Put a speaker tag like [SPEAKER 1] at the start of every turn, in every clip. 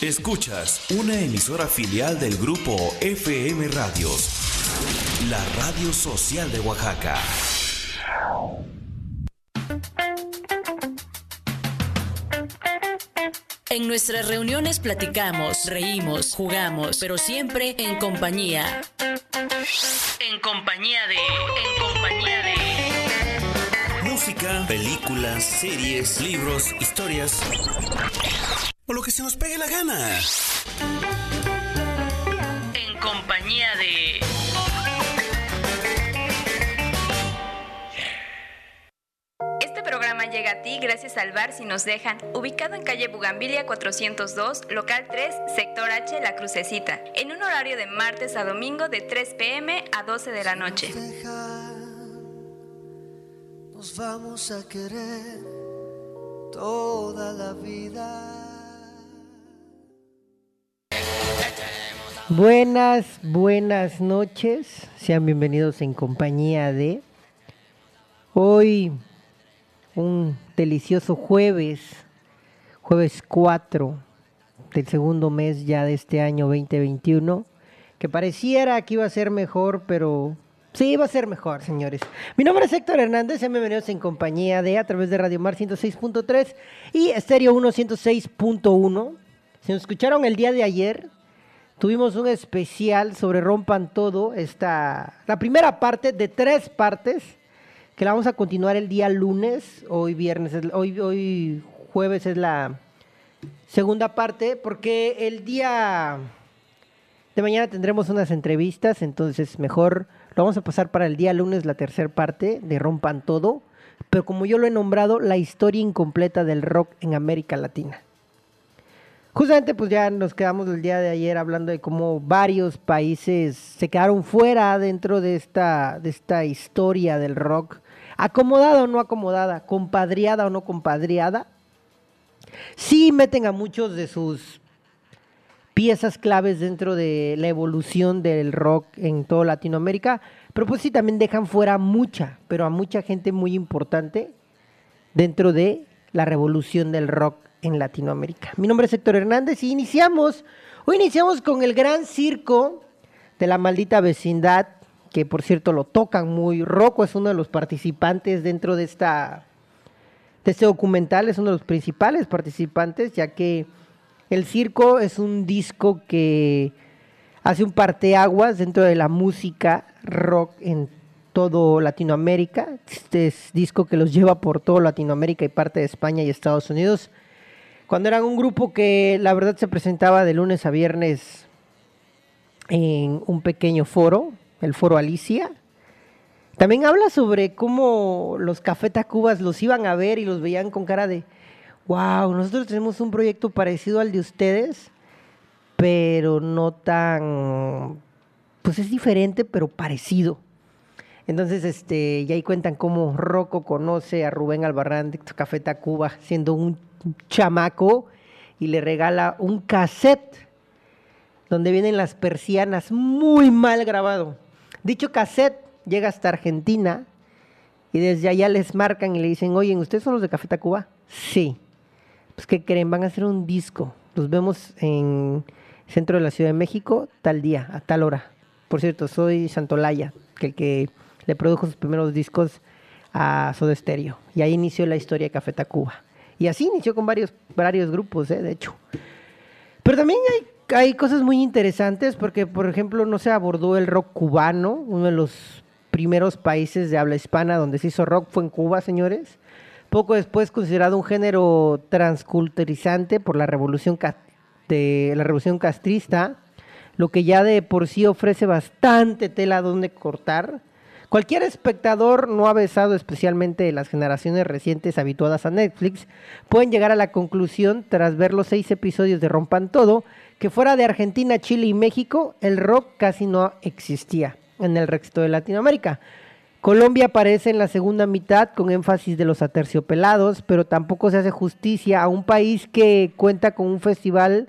[SPEAKER 1] Escuchas una emisora filial del grupo FM Radios, la radio social de Oaxaca.
[SPEAKER 2] En nuestras reuniones platicamos, reímos, jugamos, pero siempre en compañía. En compañía de... En compañía de...
[SPEAKER 1] Música, películas, series, libros, historias. O lo que se nos pegue la gana.
[SPEAKER 2] En compañía de...
[SPEAKER 3] Este programa llega a ti gracias al bar Si Nos Dejan, ubicado en calle Bugambilia 402, local 3, sector H, La Crucecita, en un horario de martes a domingo de 3 pm a 12 de la noche.
[SPEAKER 4] Nos vamos a querer toda la vida.
[SPEAKER 5] Buenas, buenas noches. Sean bienvenidos en compañía de hoy un delicioso jueves, jueves 4 del segundo mes ya de este año 2021, que pareciera que iba a ser mejor, pero sí iba a ser mejor, señores. Mi nombre es Héctor Hernández, sean bienvenidos en compañía de a través de Radio Mar 106.3 y Estéreo 1 106.1. Si nos escucharon el día de ayer, tuvimos un especial sobre Rompan Todo, esta, la primera parte de tres partes que la vamos a continuar el día lunes, hoy viernes, hoy, hoy jueves es la segunda parte, porque el día de mañana tendremos unas entrevistas, entonces mejor lo vamos a pasar para el día lunes, la tercera parte de Rompan Todo, pero como yo lo he nombrado, la historia incompleta del rock en América Latina. Justamente pues ya nos quedamos el día de ayer hablando de cómo varios países se quedaron fuera dentro de esta, de esta historia del rock. Acomodada o no acomodada, compadriada o no compadriada, sí meten a muchos de sus piezas claves dentro de la evolución del rock en toda Latinoamérica, pero pues sí también dejan fuera mucha, pero a mucha gente muy importante dentro de la revolución del rock en Latinoamérica. Mi nombre es Héctor Hernández y iniciamos, hoy iniciamos con el gran circo de la maldita vecindad que por cierto lo tocan muy. Rocco es uno de los participantes dentro de esta de este documental, es uno de los principales participantes, ya que el circo es un disco que hace un parteaguas dentro de la música rock en todo Latinoamérica. Este es disco que los lleva por todo Latinoamérica y parte de España y Estados Unidos. Cuando eran un grupo que la verdad se presentaba de lunes a viernes en un pequeño foro, el foro Alicia. También habla sobre cómo los Café Tacubas los iban a ver y los veían con cara de, wow, nosotros tenemos un proyecto parecido al de ustedes, pero no tan, pues es diferente, pero parecido. Entonces, este, y ahí cuentan cómo Rocco conoce a Rubén Albarrán de Café Tacuba siendo un chamaco y le regala un cassette donde vienen las persianas muy mal grabado. Dicho cassette llega hasta Argentina y desde allá les marcan y le dicen, oye, ¿ustedes son los de Café Tacuba? Sí. Pues, ¿qué creen? Van a hacer un disco. Los vemos en centro de la Ciudad de México tal día, a tal hora. Por cierto, soy Santolaya, que el que le produjo sus primeros discos a Soda Stereo. Y ahí inició la historia de Café Tacuba. Y así inició con varios, varios grupos, ¿eh? de hecho. Pero también hay hay cosas muy interesantes porque, por ejemplo, no se abordó el rock cubano, uno de los primeros países de habla hispana donde se hizo rock fue en Cuba, señores. Poco después considerado un género transculturizante por la revolución de la revolución castrista, lo que ya de por sí ofrece bastante tela donde cortar. Cualquier espectador no avesado, especialmente las generaciones recientes habituadas a Netflix, pueden llegar a la conclusión, tras ver los seis episodios de Rompan Todo, que fuera de Argentina, Chile y México, el rock casi no existía en el resto de Latinoamérica. Colombia aparece en la segunda mitad con énfasis de los aterciopelados, pero tampoco se hace justicia a un país que cuenta con un festival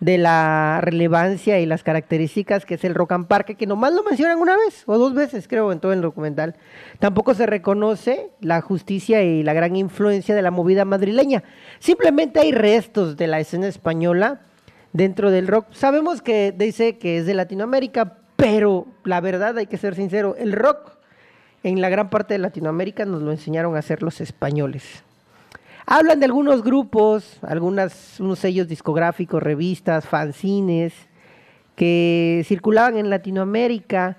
[SPEAKER 5] de la relevancia y las características que es el Rock and Park, que nomás lo mencionan una vez o dos veces, creo, en todo el documental. Tampoco se reconoce la justicia y la gran influencia de la movida madrileña. Simplemente hay restos de la escena española dentro del rock. Sabemos que dice que es de Latinoamérica, pero la verdad hay que ser sincero, el rock en la gran parte de Latinoamérica nos lo enseñaron a hacer los españoles. Hablan de algunos grupos, algunos unos sellos discográficos, revistas, fanzines que circulaban en Latinoamérica,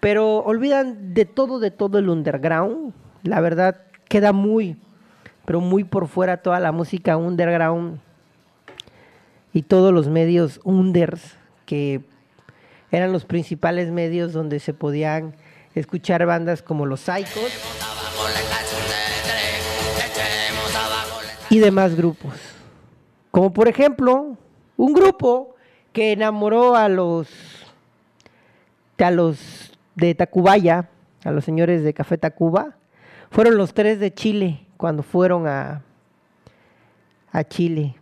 [SPEAKER 5] pero olvidan de todo, de todo el underground. La verdad queda muy, pero muy por fuera toda la música underground y todos los medios unders que eran los principales medios donde se podían escuchar bandas como los Psychos y demás grupos. Como por ejemplo, un grupo que enamoró a los a los de Tacubaya, a los señores de Café Tacuba, fueron los tres de Chile cuando fueron a, a Chile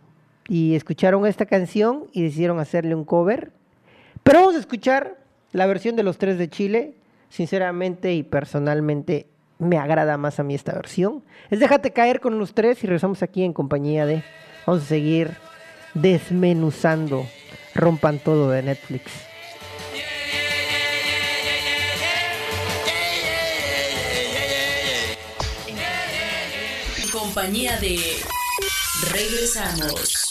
[SPEAKER 5] y escucharon esta canción y decidieron hacerle un cover. Pero vamos a escuchar la versión de los tres de Chile. Sinceramente y personalmente me agrada más a mí esta versión. Es Déjate caer con los tres y regresamos aquí en compañía de... Vamos a seguir desmenuzando. Rompan todo de Netflix.
[SPEAKER 2] En compañía de... Regresamos.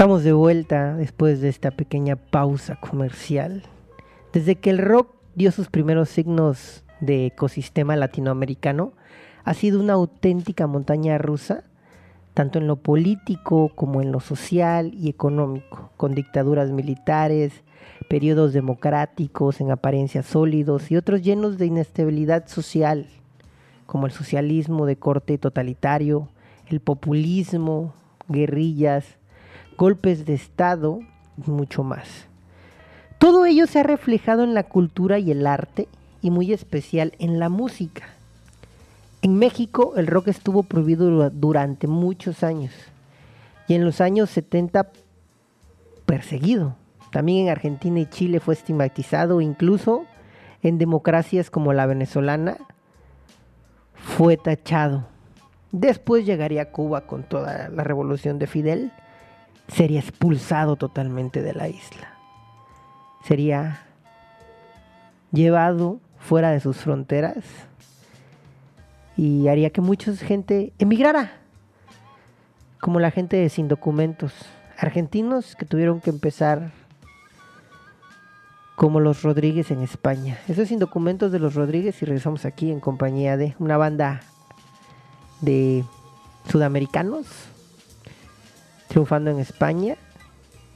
[SPEAKER 5] Estamos de vuelta después de esta pequeña pausa comercial. Desde que el rock dio sus primeros signos de ecosistema latinoamericano, ha sido una auténtica montaña rusa, tanto en lo político como en lo social y económico, con dictaduras militares, periodos democráticos en apariencia sólidos y otros llenos de inestabilidad social, como el socialismo de corte totalitario, el populismo, guerrillas, golpes de Estado y mucho más. Todo ello se ha reflejado en la cultura y el arte y muy especial en la música. En México el rock estuvo prohibido durante muchos años y en los años 70 perseguido. También en Argentina y Chile fue estigmatizado, incluso en democracias como la venezolana fue tachado. Después llegaría Cuba con toda la revolución de Fidel sería expulsado totalmente de la isla. Sería llevado fuera de sus fronteras y haría que mucha gente emigrara, como la gente sin documentos, argentinos que tuvieron que empezar como los Rodríguez en España. Eso es sin documentos de los Rodríguez y regresamos aquí en compañía de una banda de sudamericanos triunfando en España.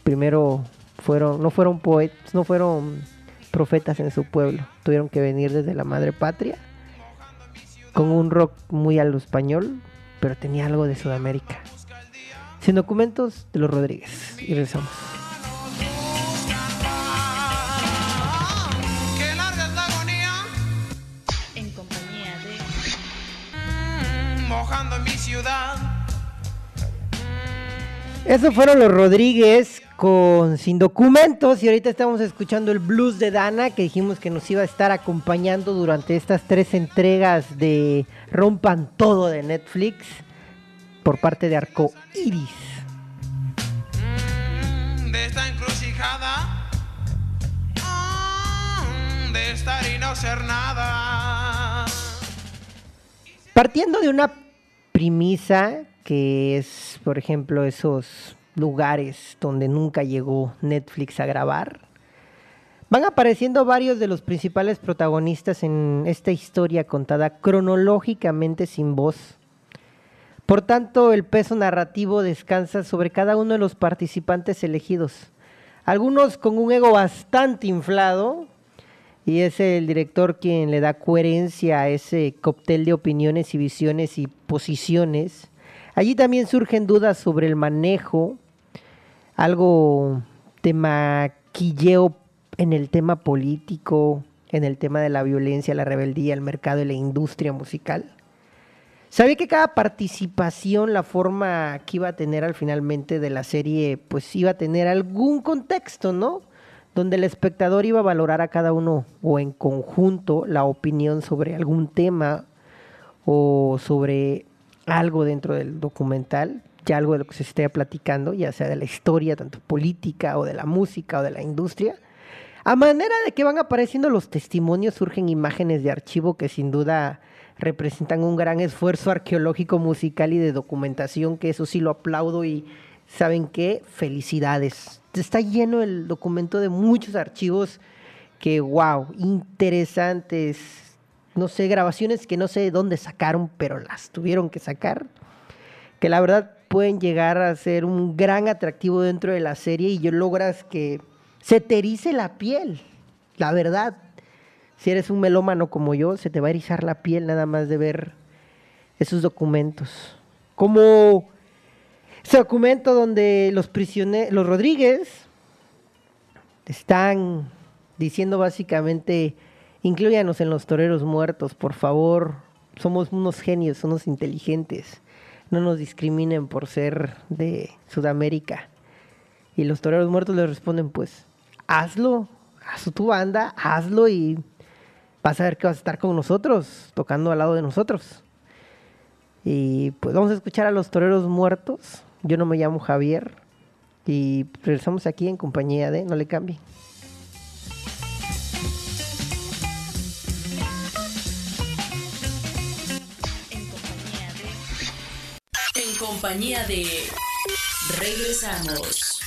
[SPEAKER 5] Primero fueron, no fueron poetas, no fueron profetas en su pueblo, tuvieron que venir desde la madre patria con un rock muy a lo español, pero tenía algo de Sudamérica. Sin documentos de los Rodríguez. Y regresamos.
[SPEAKER 2] En compañía de...
[SPEAKER 6] mojando mi ciudad.
[SPEAKER 5] Esos fueron los Rodríguez con Sin Documentos y ahorita estamos escuchando el blues de Dana que dijimos que nos iba a estar acompañando durante estas tres entregas de Rompan Todo de Netflix por parte de Arco Iris.
[SPEAKER 6] Mm, de esta encrucijada, mm, de estar y no ser nada.
[SPEAKER 5] Partiendo de una premisa que es, por ejemplo, esos lugares donde nunca llegó Netflix a grabar. Van apareciendo varios de los principales protagonistas en esta historia contada cronológicamente sin voz. Por tanto, el peso narrativo descansa sobre cada uno de los participantes elegidos. Algunos con un ego bastante inflado, y es el director quien le da coherencia a ese cóctel de opiniones y visiones y posiciones Allí también surgen dudas sobre el manejo, algo de maquilleo en el tema político, en el tema de la violencia, la rebeldía, el mercado y la industria musical. Sabía que cada participación, la forma que iba a tener al finalmente de la serie, pues iba a tener algún contexto, ¿no? donde el espectador iba a valorar a cada uno o en conjunto la opinión sobre algún tema o sobre algo dentro del documental, ya algo de lo que se esté platicando, ya sea de la historia, tanto política o de la música o de la industria. A manera de que van apareciendo los testimonios, surgen imágenes de archivo que sin duda representan un gran esfuerzo arqueológico, musical y de documentación, que eso sí lo aplaudo y saben qué, felicidades. Está lleno el documento de muchos archivos que, wow, interesantes, no sé, grabaciones que no sé de dónde sacaron, pero las tuvieron que sacar, que la verdad pueden llegar a ser un gran atractivo dentro de la serie y logras que se te erice la piel, la verdad. Si eres un melómano como yo, se te va a erizar la piel nada más de ver esos documentos. Como ese documento donde los prisioneros, los Rodríguez, están diciendo básicamente, incluyanos en los toreros muertos, por favor, somos unos genios, unos inteligentes, no nos discriminen por ser de Sudamérica. Y los toreros muertos les responden, pues, hazlo, haz tu banda, hazlo y vas a ver que vas a estar con nosotros, tocando al lado de nosotros. Y pues vamos a escuchar a los toreros muertos. Yo no me llamo Javier. Y regresamos aquí en compañía de No le cambie.
[SPEAKER 2] Compañía de. Regresamos.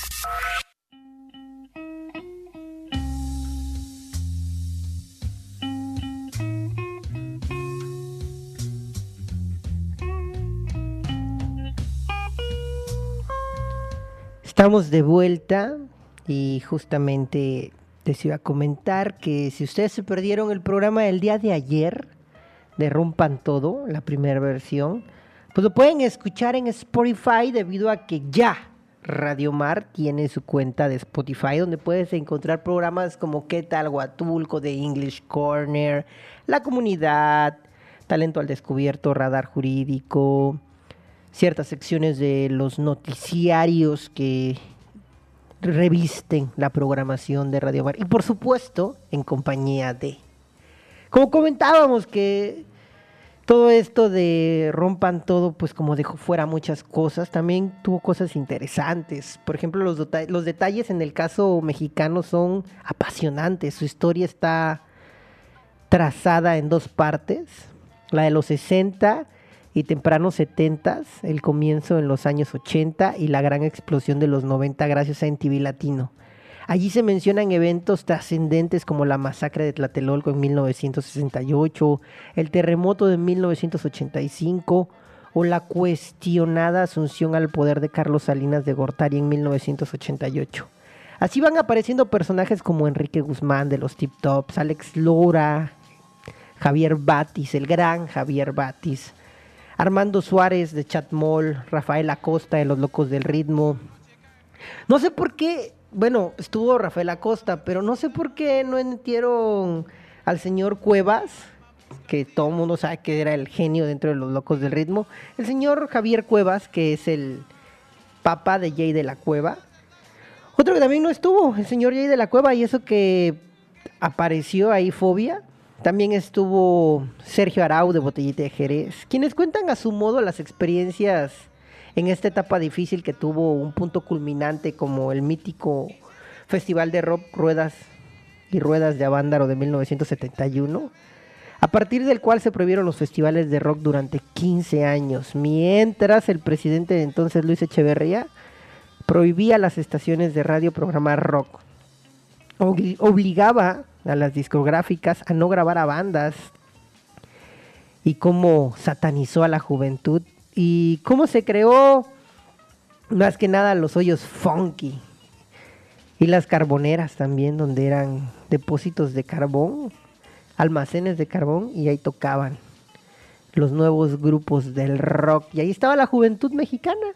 [SPEAKER 5] Estamos de vuelta y justamente les iba a comentar que si ustedes se perdieron el programa del día de ayer de Rompan Todo, la primera versión, pues lo pueden escuchar en Spotify debido a que ya Radio Mar tiene su cuenta de Spotify donde puedes encontrar programas como ¿Qué tal Huatulco de English Corner, La Comunidad, Talento al Descubierto, Radar Jurídico, ciertas secciones de los noticiarios que revisten la programación de Radio Mar. Y por supuesto, en compañía de... Como comentábamos que todo esto de rompan todo, pues como dejó fuera muchas cosas, también tuvo cosas interesantes. Por ejemplo, los, los detalles en el caso mexicano son apasionantes. Su historia está trazada en dos partes. La de los 60 y tempranos 70, el comienzo en los años 80 y la gran explosión de los 90 gracias a MTV Latino. Allí se mencionan eventos trascendentes como la masacre de Tlatelolco en 1968, el terremoto de 1985 o la cuestionada asunción al poder de Carlos Salinas de Gortari en 1988. Así van apareciendo personajes como Enrique Guzmán de los Tip Tops, Alex Lora, Javier Batis, el gran Javier Batis, Armando Suárez de Chatmol, Rafael Acosta de Los Locos del Ritmo. No sé por qué, bueno, estuvo Rafael Acosta, pero no sé por qué no metieron al señor Cuevas, que todo el mundo sabe que era el genio dentro de Los Locos del Ritmo. El señor Javier Cuevas, que es el papá de Jay de la Cueva. Otro que también no estuvo, el señor Jay de la Cueva, y eso que apareció ahí Fobia. También estuvo Sergio Arau de Botellita de Jerez, quienes cuentan a su modo las experiencias en esta etapa difícil que tuvo un punto culminante como el mítico Festival de Rock Ruedas y Ruedas de Avándaro de 1971, a partir del cual se prohibieron los festivales de rock durante 15 años, mientras el presidente de entonces Luis Echeverría prohibía las estaciones de radio programar rock. Obli- obligaba a las discográficas a no grabar a bandas y cómo satanizó a la juventud y cómo se creó más que nada los hoyos funky y las carboneras también donde eran depósitos de carbón, almacenes de carbón y ahí tocaban los nuevos grupos del rock y ahí estaba la juventud mexicana.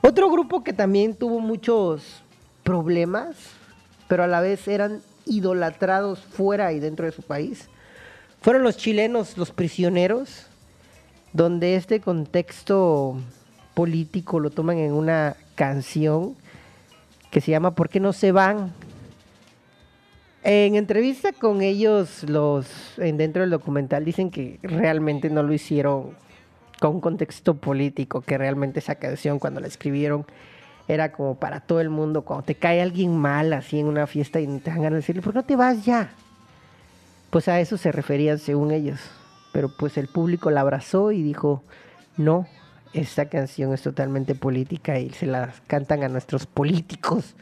[SPEAKER 5] Otro grupo que también tuvo muchos problemas, pero a la vez eran idolatrados fuera y dentro de su país, fueron los chilenos, los prisioneros, donde este contexto político lo toman en una canción que se llama ¿Por qué no se van? En entrevista con ellos, los en, dentro del documental dicen que realmente no lo hicieron con un contexto político, que realmente esa canción cuando la escribieron era como para todo el mundo, cuando te cae alguien mal así en una fiesta y te dan ganas de decirle, ¿por qué no te vas ya? Pues a eso se referían según ellos. Pero pues el público la abrazó y dijo, no, esta canción es totalmente política y se la cantan a nuestros políticos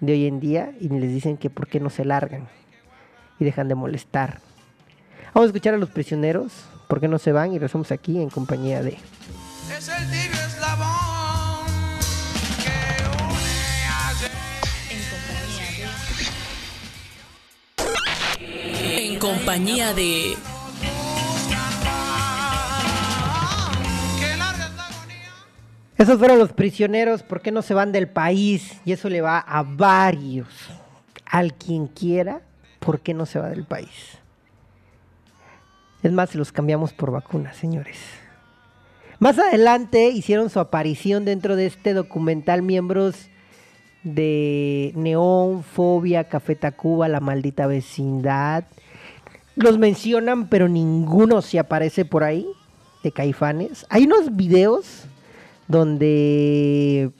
[SPEAKER 5] de hoy en día y les dicen que por qué no se largan y dejan de molestar. Vamos a escuchar a los prisioneros, por qué no se van y rezamos aquí en compañía de...
[SPEAKER 6] Es el tibio eslabón que une a
[SPEAKER 2] En compañía de
[SPEAKER 5] Esos fueron los prisioneros, ¿por qué no se van del país? Y eso le va a varios. Al quien quiera, ¿por qué no se va del país? Es más, los cambiamos por vacunas, señores. Más adelante hicieron su aparición dentro de este documental miembros de Neón, Fobia, Café Tacuba, La Maldita Vecindad. Los mencionan, pero ninguno se aparece por ahí de Caifanes. Hay unos videos donde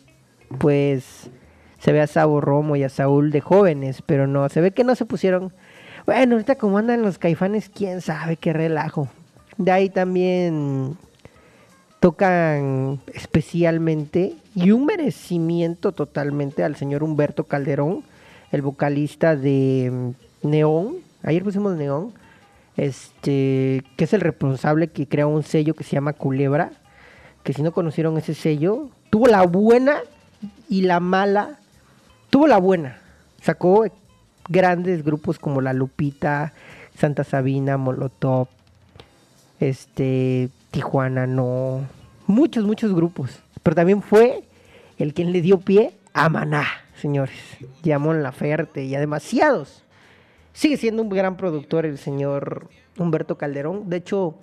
[SPEAKER 5] pues se ve a Sabo Romo y a Saúl de jóvenes, pero no, se ve que no se pusieron. Bueno, ahorita como andan los caifanes, quién sabe qué relajo. De ahí también tocan especialmente y un merecimiento totalmente al señor Humberto Calderón, el vocalista de mm, Neón. Ayer pusimos Neón, este, que es el responsable que crea un sello que se llama Culebra que si no conocieron ese sello, tuvo la buena y la mala. Tuvo la buena. Sacó grandes grupos como La Lupita, Santa Sabina, Molotov, este, Tijuana, no. Muchos, muchos grupos. Pero también fue el quien le dio pie a Maná, señores. A Mon Laferte y a demasiados. Sigue siendo un gran productor el señor Humberto Calderón. De hecho,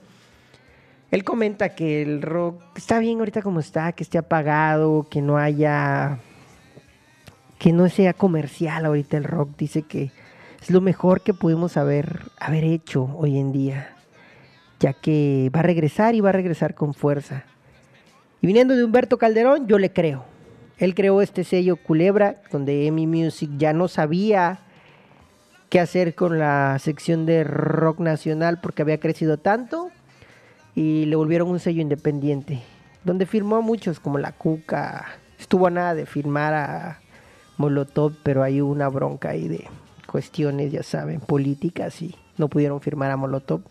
[SPEAKER 5] él comenta que el rock está bien ahorita como está, que esté apagado, que no haya, que no sea comercial ahorita el rock. Dice que es lo mejor que pudimos haber, haber hecho hoy en día, ya que va a regresar y va a regresar con fuerza. Y viniendo de Humberto Calderón, yo le creo. Él creó este sello Culebra, donde Emi Music ya no sabía qué hacer con la sección de rock nacional porque había crecido tanto y le volvieron un sello independiente, donde firmó a muchos como La Cuca, estuvo a nada de firmar a Molotov, pero hay una bronca ahí de cuestiones, ya saben, políticas y no pudieron firmar a Molotov.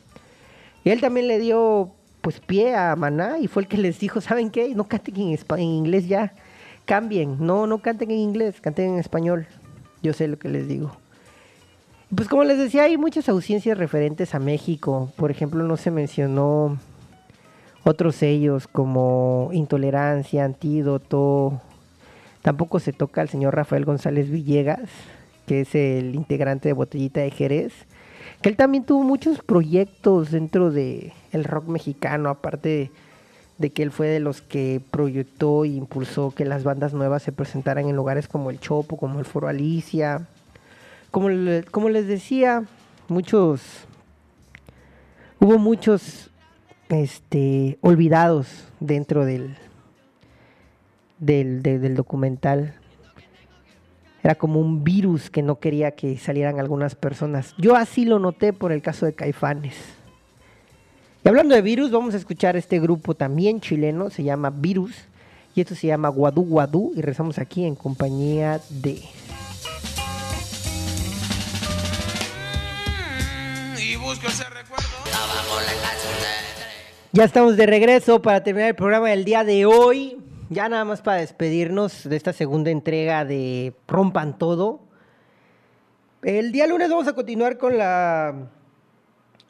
[SPEAKER 5] Y él también le dio pues pie a Maná y fue el que les dijo, ¿saben qué? No canten en, en inglés ya, cambien, no, no canten en inglés, canten en español. Yo sé lo que les digo. Pues como les decía, hay muchas ausencias referentes a México. Por ejemplo, no se mencionó otros sellos como Intolerancia, Antídoto. Tampoco se toca al señor Rafael González Villegas, que es el integrante de Botellita de Jerez. Que él también tuvo muchos proyectos dentro de el rock mexicano, aparte de, que él fue de los que proyectó e impulsó que las bandas nuevas se presentaran en lugares como el Chopo, como el Foro Alicia. Como, como les decía, muchos hubo muchos este olvidados dentro del del, de- del documental. Era como un virus que no quería que salieran algunas personas. Yo así lo noté por el caso de Caifanes. Y hablando de virus vamos a escuchar este grupo también chileno se llama Virus y esto se llama Guadú Guadú y rezamos aquí en compañía de
[SPEAKER 6] Y busco ese recuerdo.
[SPEAKER 5] Ya estamos de regreso para terminar el programa del día de hoy. Ya nada más para despedirnos de esta segunda entrega de Rompan Todo. El día lunes vamos a continuar con la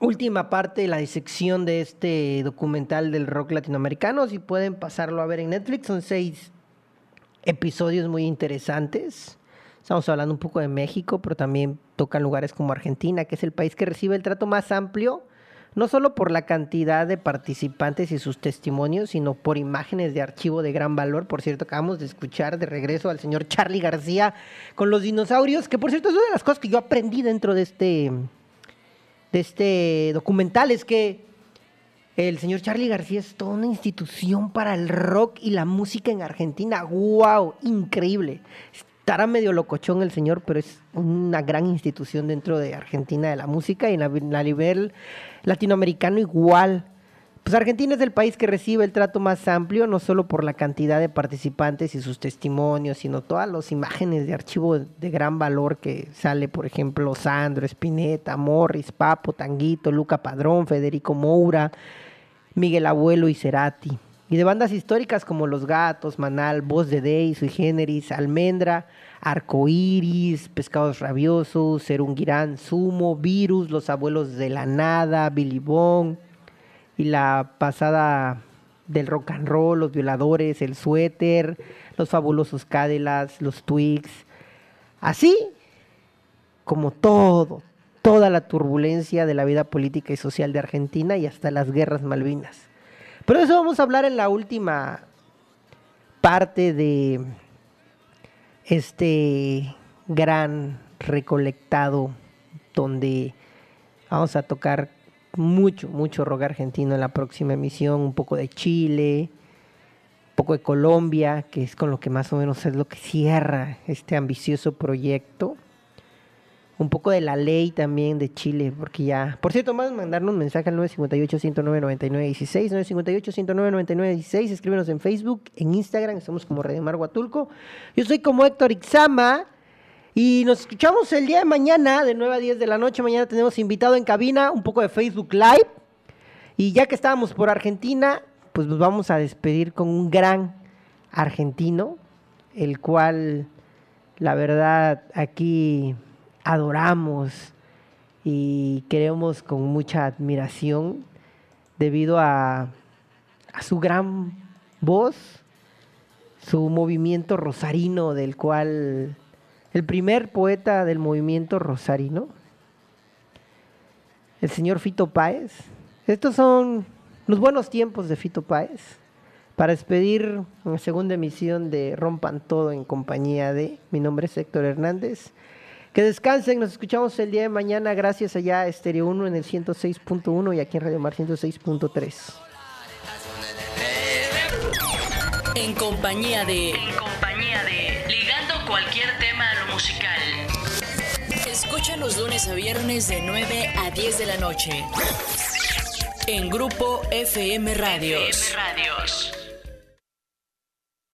[SPEAKER 5] última parte, la disección de este documental del rock latinoamericano. Si pueden pasarlo a ver en Netflix, son seis episodios muy interesantes. Estamos hablando un poco de México, pero también tocan lugares como Argentina, que es el país que recibe el trato más amplio no solo por la cantidad de participantes y sus testimonios, sino por imágenes de archivo de gran valor. Por cierto, acabamos de escuchar de regreso al señor Charlie García con los dinosaurios, que por cierto es una de las cosas que yo aprendí dentro de este, de este documental, es que el señor Charlie García es toda una institución para el rock y la música en Argentina. ¡Wow! Increíble. Estará medio locochón el señor, pero es una gran institución dentro de Argentina de la música y la, nivel latinoamericano igual. Pues Argentina es el país que recibe el trato más amplio, no solo por la cantidad de participantes y sus testimonios, sino todas las imágenes de archivo de gran valor que sale, por ejemplo, Sandro, Spinetta, Morris, Papo, Tanguito, Luca Padrón, Federico Moura, Miguel Abuelo y Cerati. Y de bandas históricas como Los Gatos, Manal, Voz de Day, Sui Generis, Almendra, Arcoiris, Pescados Rabiosos, Serungirán, Sumo, Virus, Los Abuelos de la Nada, Billy Bong y la pasada del rock and roll, Los Violadores, El Suéter, Los Fabulosos Cadillacs, Los Twigs. Así como todo, toda la turbulencia de la vida política y social de Argentina y hasta las guerras Malvinas. Pero eso vamos a hablar en la última parte de este gran recolectado donde vamos a tocar mucho, mucho rock argentino en la próxima emisión, un poco de Chile, un poco de Colombia, que es con lo que más o menos es lo que cierra este ambicioso proyecto un poco de la ley también de Chile, porque ya, por cierto, más mandarnos un mensaje al 958-109-9916, 958-109-9916, escríbenos en Facebook, en Instagram, estamos como Redemar Huatulco. Yo soy como Héctor Ixama y nos escuchamos el día de mañana, de 9 a 10 de la noche. Mañana tenemos invitado en cabina un poco de Facebook Live. Y ya que estábamos por Argentina, pues nos vamos a despedir con un gran argentino, el cual, la verdad, aquí adoramos y queremos con mucha admiración debido a, su gran voz, su movimiento rosarino, del cual el primer poeta del movimiento rosarino, el señor Fito Páez. Estos son los buenos tiempos de Fito Páez para despedir una segunda emisión de Rompan Todo en compañía de, mi nombre es Héctor Hernández. Que descansen, nos escuchamos el día de mañana gracias allá a Estéreo 1 en el 106.1 y aquí en Radio Mar 106.3.
[SPEAKER 2] En compañía de... En compañía de... Ligando cualquier tema a lo musical. Escucha los lunes a viernes de 9 a 10 de la noche. En Grupo FM Radios. FM Radios.